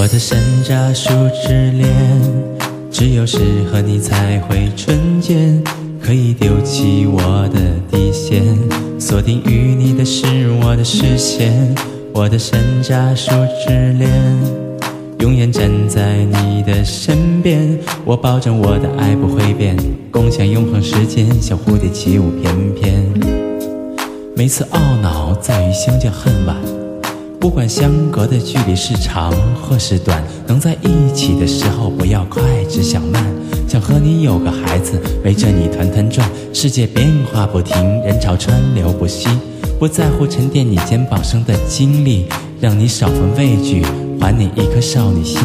我的山楂树之恋，只有是和你才会纯洁，可以丢弃我的底线，锁定与你的是我的视线。我的山楂树之恋，永远站在你的身边，我保证我的爱不会变，共享永恒时间，像蝴蝶起舞翩翩。每次懊恼在于相见恨晚，不管相隔的距离是长或是短，能在一起的时候不要快，只想慢，想和你有个孩子，围着你团团转，世界变化不停，人潮川流不息。不在乎沉淀你肩膀上的经历，让你少份畏惧，还你一颗少女心。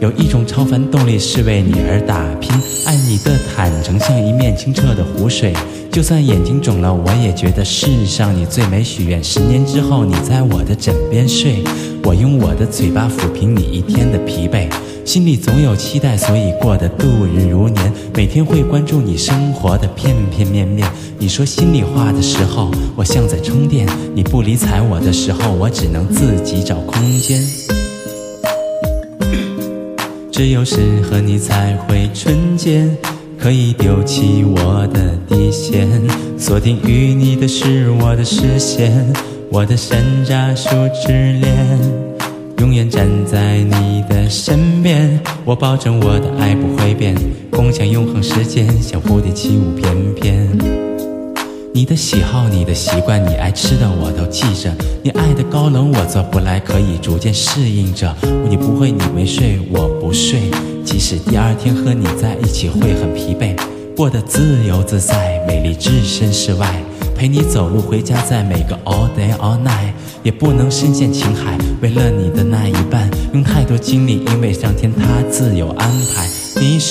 有一种超凡动力是为你而打拼，爱你的坦诚像一面清澈的湖水，就算眼睛肿了，我也觉得世上你最美。许愿十年之后你在我的枕边睡，我用我的嘴巴抚平你一天的疲惫。心里总有期待，所以过得度日如年。每天会关注你生活的片片面面。你说心里话的时候，我像在充电；你不理睬我的时候，我只能自己找空间。只有是和你才会纯洁，可以丢弃我的底线。锁定与你的是我的视线，我的山楂树之恋。永远站在你的身边，我保证我的爱不会变，共享永恒时间，像蝴蝶起舞翩翩。你的喜好，你的习惯，你爱吃的我都记着。你爱的高冷我做不来，可以逐渐适应着。你不会，你没睡，我不睡。即使第二天和你在一起会很疲惫，过得自由自在，美丽置身事外。陪你走路回家，在每个 all day all night，也不能深陷情海。为了你的那一半，用太多精力，因为上天他自有安排。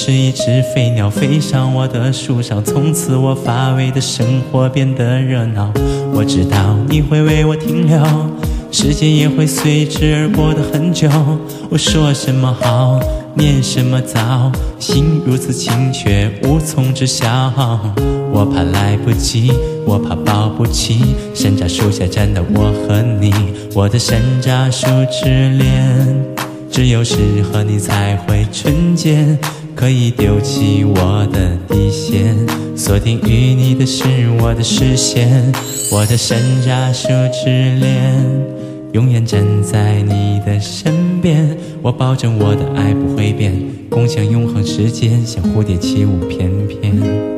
是一只飞鸟，飞上我的树上，从此我乏味的生活变得热闹。我知道你会为我停留，时间也会随之而过的很久。我说什么好？念什么早？心如此清却无从知晓。我怕来不及，我怕抱不起。山楂树下站的我和你，我的山楂树之恋。只有是和你才会纯洁，可以丢弃我的底线。锁定与你的是我的视线，我的山楂树之恋。永远站在你的身边，我保证我的爱不会变，共享永恒时间，像蝴蝶起舞翩翩。